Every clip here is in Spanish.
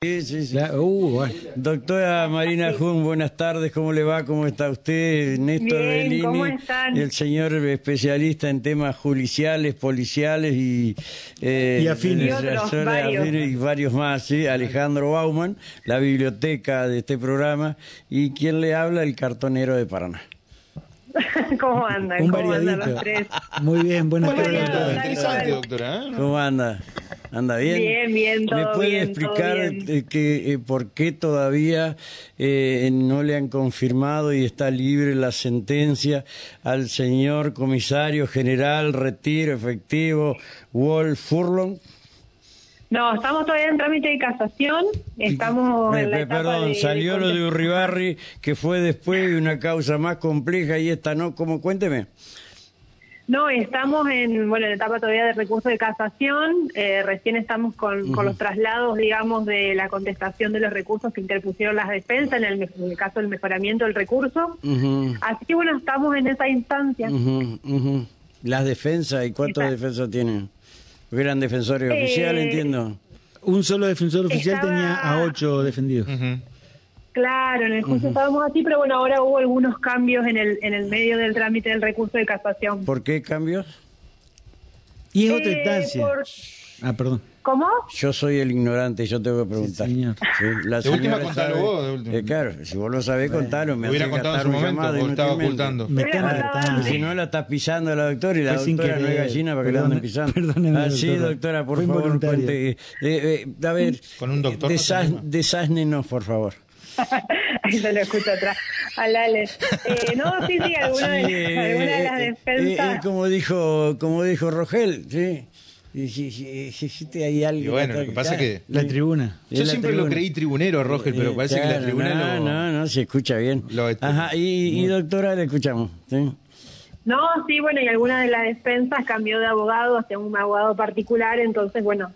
Sí, sí, sí. La- uh, bueno. Doctora Marina Jun, buenas tardes, ¿cómo le va? ¿Cómo está usted? Néstor Bien, Bellini, ¿cómo están? el señor especialista en temas judiciales, policiales y... eh, Y afines. Y otros, varios. afines y varios más, ¿sí? Alejandro Bauman, la biblioteca de este programa, y quien le habla, el cartonero de Paraná. ¿Cómo andan? Un ¿Cómo andan los tres? Muy bien, buenas tardes. Interesante, doctora. ¿eh? ¿Cómo anda? ¿Anda bien? Bien, bien, ¿Me todo puede bien, todo explicar bien. eh, que, eh, por qué todavía eh, no le han confirmado y está libre la sentencia al señor comisario general, retiro efectivo, Wolf Furlong? No, estamos todavía en trámite de casación. Estamos Eh, en la etapa perdón, de- salió lo de Urribarri, que fue después de una causa más compleja y esta no, ¿cómo? Cuénteme. No, estamos en, bueno, en la etapa todavía de recurso de casación. Eh, recién estamos con, con los traslados, digamos, de la contestación de los recursos que interpusieron las defensas en el, me- en el caso del mejoramiento del recurso. Así que, bueno, estamos en esa instancia. Las defensas, ¿y cuántas defensas tienen? Porque eran defensores Eh, oficiales, entiendo. Un solo defensor oficial Estaba- tenía a ocho defendidos. Claro, en el juicio estábamos así, pero bueno, ahora hubo algunos cambios en el, en el medio del trámite del recurso de casación. ¿Por qué cambios? Y es otra Eh, instancia. por- Ah, perdón. ¿Cómo? Yo soy el ignorante, yo tengo que preguntar. Sí, señor. Sí, la De última, contalo sabe- vos, de última. Eh, claro, si vos lo sabés, contalo. Me hubiera contado en su momento, o estaba ocultando. Me Voy a están. Si no la está pisando a la doctora y la Fue doctora no es gallina para que la anden pisando. perdóneme, ah, sí, doctora. por Fue favor, cuente. eh, eh, a ver, Con un doctor no anima. desásnenos, por favor. Ahí se lo escucho atrás. Al Ale. Eh, no, sí, sí, alguna de, Sí, eh, alguna de las eh, eh, defensas. eh, como dijo, como dijo Rogel, sí. Y si, si, si existe ahí algo. Y bueno, lo que pasa es que La tribuna. yo la siempre lo tribuna. creí tribunero, Rogel, pero Eh, parece que la claro, tribuna no, lo... No, no, se escucha bien. Lo- Ajá, y, y doctora, le escuchamos. ¿sí? No, sí, bueno, y alguna de las defensas cambió de abogado hacia un abogado particular, entonces, bueno,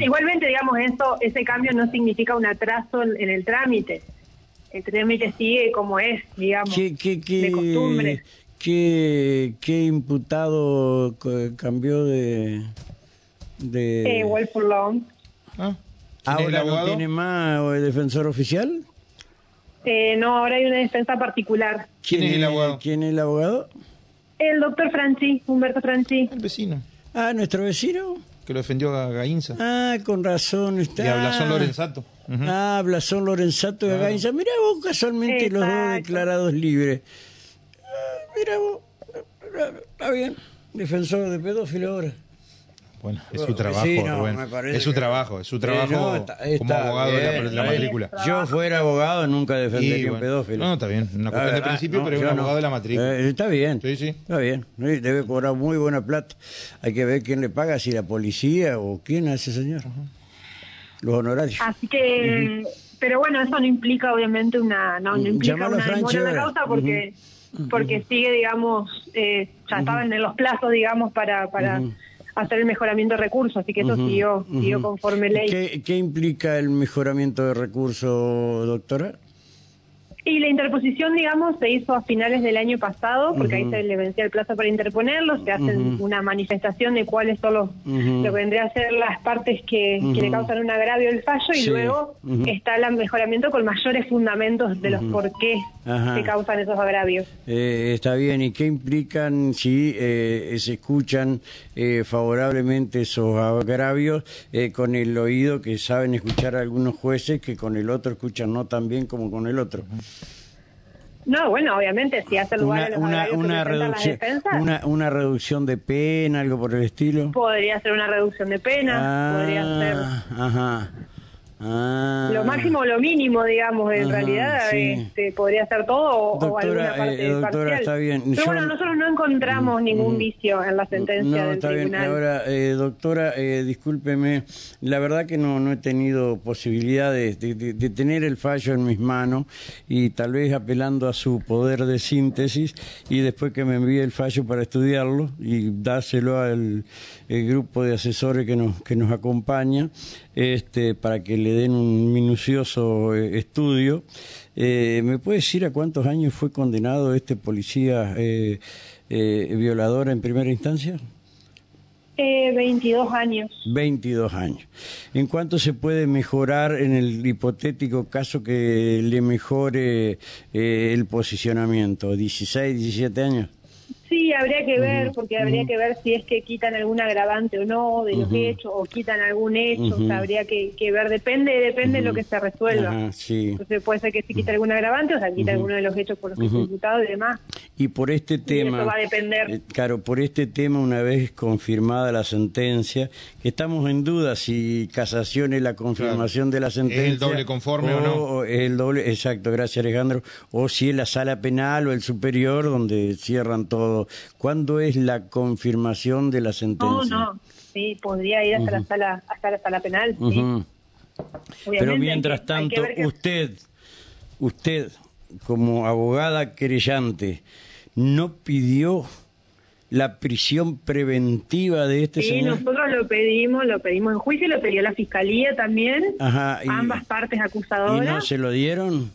igualmente, digamos, eso, ese cambio no significa un atraso en, en el trámite. El trámite sigue como es, digamos, ¿Qué, qué, qué, de costumbre. qué, qué imputado cambió de... de Eh, Wolf Long. Ah, ¿quién es el ¿Ahora no abogado? tiene más o el defensor oficial? Eh, no, ahora hay una defensa particular. ¿Quién es el abogado? ¿Quién es el abogado? El doctor Franchi, Humberto Franchi. El vecino, Ah, nuestro vecino. Que lo defendió a Gainza. Ah, con razón. Está. y a Blasón Lorenzato. Ah, Blasón Lorenzato de Claro. Gainza. Mira vos, casualmente los dos declarados libres. Ah, mira vos. Ah, Está bien. Defensor de pedófilo ahora. Bueno, es su trabajo, sí, no, Rubén. me parece Es su que- trabajo, es su Eh, trabajo no, está- como abogado de la, bien, de matrícula. Yo fuera abogado nunca defendería Y, un pedófilo. no, está bien, una cuestión de verdad, principio, no, pero es un abogado de la matrícula. Eh, está bien. Sí, sí. Está bien. Sí, Debe cobrar muy buena plata. Hay que ver quién le paga, si la policía o quién a ese señor. Los honorarios. Así que, pero bueno, eso no implica obviamente una, no, no implica Llamalo una demora ahora. causa porque, porque sigue, digamos, eh, ya estaban en los plazos, digamos, para, para hacer el mejoramiento de recursos, así que eso Ujú, siguió, ujú. siguió conforme ley. ¿Qué, qué implica el mejoramiento de recursos, doctora? Y la interposición, digamos, se hizo a finales del año pasado, porque ahí se le vencía el plazo para interponerlo, se hace una manifestación de cuáles son los, lo que vendría a ser las partes que, que le causan un agravio del fallo, y luego está el mejoramiento con mayores fundamentos de los por qué Ajá. se causan esos agravios. Eh, está bien, ¿y qué implican si eh, se escuchan eh, favorablemente esos agravios eh, con el oído que saben escuchar algunos jueces que con el otro escuchan no tan bien como con el otro? No, bueno, obviamente, si hace lugar Una, a los una, una, reducción, defensas, una, una reducción de pena, algo por el estilo. podría ser una reducción de pena, podría ser Ah, Ajá. Ah. lo máximo o lo mínimo, digamos, en Ajá, realidad sí. este, podría ser todo o, o Doctora, alguna parte eh, doctora, parcial. está bien. Pero Yo- bueno, nosotros no encontramos ningún vicio en la sentencia No, del está bien. tribunal. Ahora, eh, doctora, eh, discúlpeme, la verdad que no, no he tenido posibilidad de, de- de- de tener el fallo en mis manos y tal vez apelando a su poder de síntesis y después que me envíe el fallo para estudiarlo y dárselo al el grupo de asesores que nos, que nos acompaña este, para que le den un minucioso eh, estudio. Eh, ¿Me puede decir a cuántos años fue condenado este policía eh, eh, violador en primera instancia? Eh, 22 años. 22 años. ¿En cuánto se puede mejorar en el hipotético caso que le mejore eh, el posicionamiento? ¿16, 17 años? Sí, habría que ver, porque habría que ver si es que quitan algún agravante o no de los hechos, o quitan algún hecho, o sea, habría que, que ver, depende depende de lo que se resuelva. Sí. Entonces puede ser que se quite algún agravante, o sea, quita alguno de los hechos por los que fue imputado y demás. Y por este tema, eso va a depender. eh, claro, por este tema, una vez confirmada la sentencia, estamos en duda si casación es la confirmación de la sentencia. el doble conforme o no? es el doble, exacto, gracias Alejandro. O si es la sala penal o el superior donde cierran todo. ¿Cuándo es la confirmación de la No, sentencia? no, sí, podría ir hasta la sala hasta la sala penal, sí. Pero mientras que- tanto, que- usted, usted, como abogada querellante, ¿no pidió la prisión preventiva de este Sí, señor? nosotros lo pedimos, lo pedimos en juicio, lo pidió la fiscalía también, Ajá, y- ambas partes ¿Y acusadoras. no se lo dieron?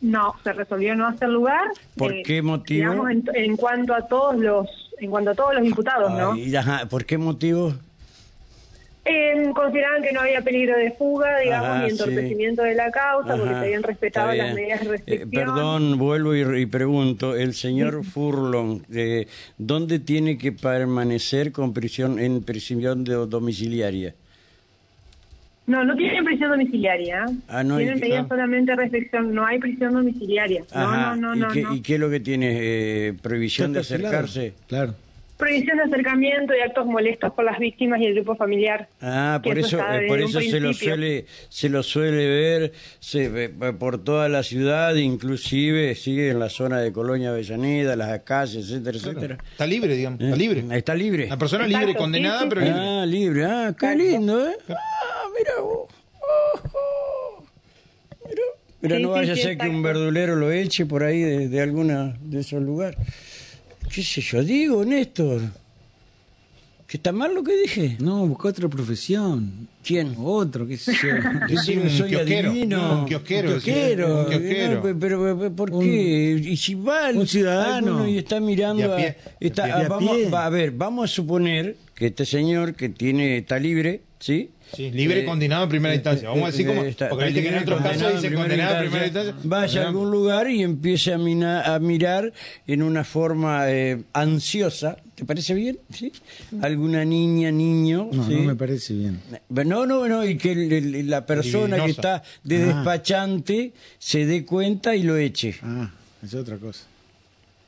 No, se resolvió no hacer lugar. ¿Por eh, qué motivo? Digamos, en, en cuanto a todos los, en cuanto a todos los imputados, ¿no? Ay, ajá, ¿Por qué motivo? Eh, consideraban que no había peligro de fuga, digamos, Ajá, ni entorpecimiento de la causa, porque Ajá, se habían respetado las medidas de Eh, restricción. perdón, vuelvo y, y pregunto, el señor Furlong, eh, ¿dónde tiene que permanecer con prisión en prisión de domiciliaria? No, no tienen prisión domiciliaria. Ah, no, tienen medidas ah. solamente restricción, no hay prisión domiciliaria. Ajá, No, no, no, ¿y, no. qué, no. y qué es lo que tiene? Eh, ¿Prohibición de acercarse? Claro. Prohibición de acercamiento y actos molestos por las víctimas y el grupo familiar. Ah, por eso, eh, por eso se lo suele, se lo suele ver se, ve por toda la ciudad, inclusive sigue en la zona de Colonia Avellaneda, las calles, etcétera, etcétera. Está libre, digamos. Está Eh, libre. Está libre. Una persona Exacto, libre, condenada, sí, sí, pero libre. Ah, libre. Ah, qué lindo, ¿eh? Ah, mira vos. Ojo. Mira, mira Sí, no sí, vaya a sí, ser que un verdulero lo eche por ahí de, de alguna de esos lugares. ¿Qué sé yo digo, Néstor? ¿Que está mal lo que dije? No, busca otra profesión. ¿Quién? Otro, qué sé yo. Decir un soy kiosquero. adivino. No, un kiosquero, Un kiosquero. un kiosquero. No, pero, pero- pero, ¿por Un- qué? Y si va un ciudadano. y está mirando a pie, a- está- a vamos, a pie. va, a ver, vamos a suponer que este señor que tiene está libre, ¿sí? Sí, libre Eh, condenado en primera instancia. Vamos a decir como. Porque viste que en otros casos dice en condenado en primera instancia. Vaya a algún lugar y empiece a, mina- a mirar en una forma eh, ansiosa. ¿Te parece bien? ¿Sí? Alguna niña, niño. No, ¿sí? no me parece bien. No, no, no, y que el- el- la persona que está de Ah. despachante se dé cuenta y lo eche. Ah, es otra cosa.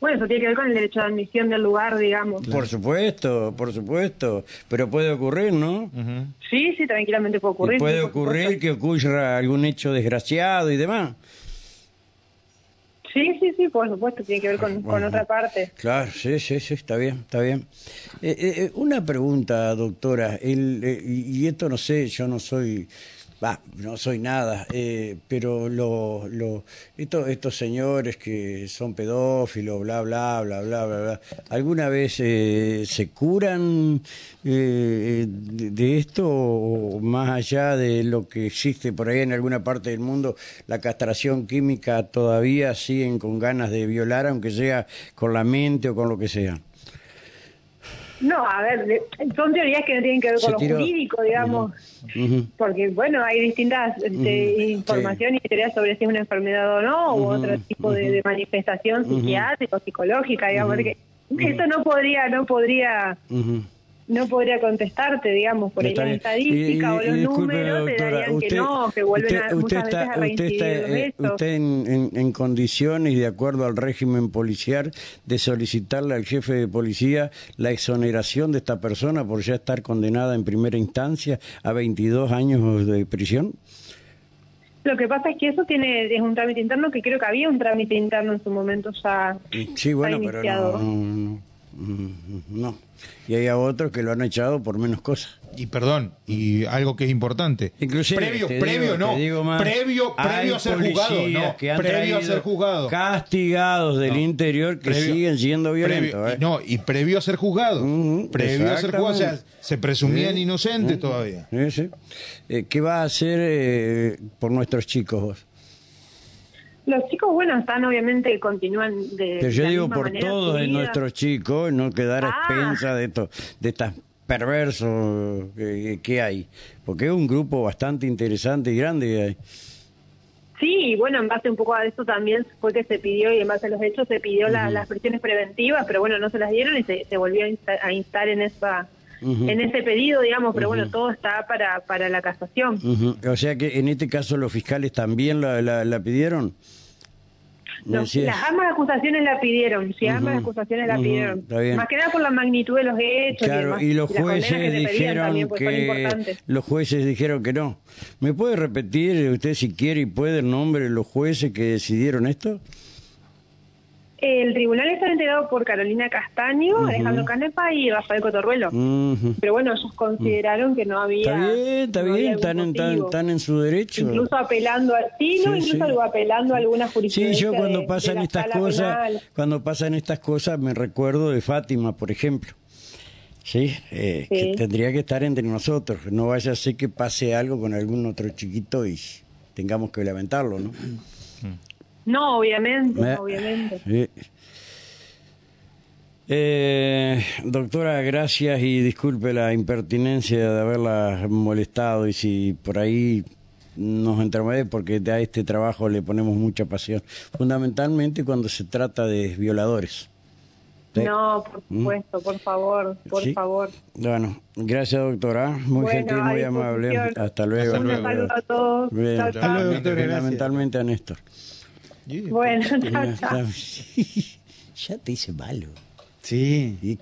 Bueno, eso tiene que ver con el derecho de admisión del lugar, digamos. Por supuesto, por supuesto, pero puede ocurrir, ¿no? Ujú. Sí, sí, tranquilamente puede ocurrir. Y puede sí, ocurrir que ocurra algún hecho desgraciado y demás. Sí, sí, sí, por supuesto, tiene que ver con, otra parte. Claro, sí, sí, sí, está bien, está bien. Eh, eh, eh, una pregunta, doctora, el, eh, y esto no sé, yo no soy, va, no soy nada, eh, pero lo, estos señores que son pedófilos, bla, bla, bla, bla, bla, bla, ¿alguna vez eh, se curan eh, de, de esto o más allá de lo que existe por ahí en alguna parte del mundo, la castración química todavía siguen con ganas de violar, aunque sea con la mente o con lo que sea? No, a ver, son teorías que no tienen que ver Se con lo tiró. jurídico, digamos. Porque, bueno, hay distintas este, información y teorías sobre si es una enfermedad o no, u Ujú, otro tipo de, manifestación psiquiátrica o psicológica, digamos. porque Esto no podría, no podría. No podría contestarte, digamos, por la estadística Y- o los y números te doctora, darían que usted- no, que vuelven usted, a, usted muchas está, veces a usted está, eh, usted en, en- en condiciones y de acuerdo al régimen policial de solicitarle al jefe de policía la exoneración de esta persona por ya estar condenada en primera instancia a 22 años de prisión. Lo que pasa es que eso tiene es un trámite interno que creo que había un trámite interno en su momento ya. Sí, bueno, pero no, no, no, no. Y hay a otros que lo han echado por menos cosas. Y perdón, y algo que es importante. Inclusive, previo, previo digo- no. más, previo, previo a ser juzgado, no. que han Previo a ser juzgado. Castigados del No. interior que Previo- siguen siendo violentos. previo- ¿eh? y no, y previo a ser juzgado. Previo a ser juzgado, o sea, exactamente. se presumían Sí. inocentes todavía. Sí, sí. Eh, ¿Qué va a hacer eh, por nuestros chicos vos? Los chicos, bueno, están obviamente, continúan de. Pero yo la digo misma por todos vida. nuestros chicos, no quedar a Ah. expensas de, estos, de estas perverso que, que hay? Porque es un grupo bastante interesante y grande. Sí, y bueno, en base un poco a eso también fue que se pidió, y en base a los hechos se pidió la- las prisiones preventivas, pero bueno, no se las dieron y se, se volvió a insta- a instar en esa en ese pedido, digamos, pero bueno, todo está para, para la casación. O sea que en este caso los fiscales también la, la, la pidieron. Los- las ambas acusaciones la pidieron, sí, ambas acusaciones la pidieron. Más que nada por la magnitud de los hechos. Claro, demás, y los jueces que dijeron también, pues, que los jueces dijeron que no. ¿Me puede repetir usted si quiere y puede el nombre de los jueces que decidieron esto? El tribunal está integrado por Carolina Castaño, Alejandro Canepa y Rafael Cotorruelo. Pero bueno, ellos consideraron que no había. Está bien, está no bien, están en, están en su derecho. Incluso apelando a, sí, no, Sí, incluso sí. apelando a alguna Sí, jurisprudencia. yo cuando de- pasan estas cosas, penal. cuando pasan estas cosas me recuerdo de Fátima, por ejemplo. Sí, eh, Sí. que tendría que estar entre nosotros. No vaya a ser que pase algo con algún otro chiquito y tengamos que lamentarlo, ¿no? No, obviamente, Eh, obviamente. Eh, doctora, gracias y disculpe la impertinencia de haberla molestado y si por ahí nos entramos porque a este trabajo le ponemos mucha pasión, fundamentalmente cuando se trata de violadores. Sí. No, por supuesto, por favor, por Sí. favor. Bueno, gracias doctora, muy Bueno, gentil, muy amable. Hasta luego. Hasta Un luego. saludo a todos. Bien. Chao, chao. doctora, gracias. Fundamentalmente a Néstor. Bueno, chao, chao. ya te hice malo. Sí. Y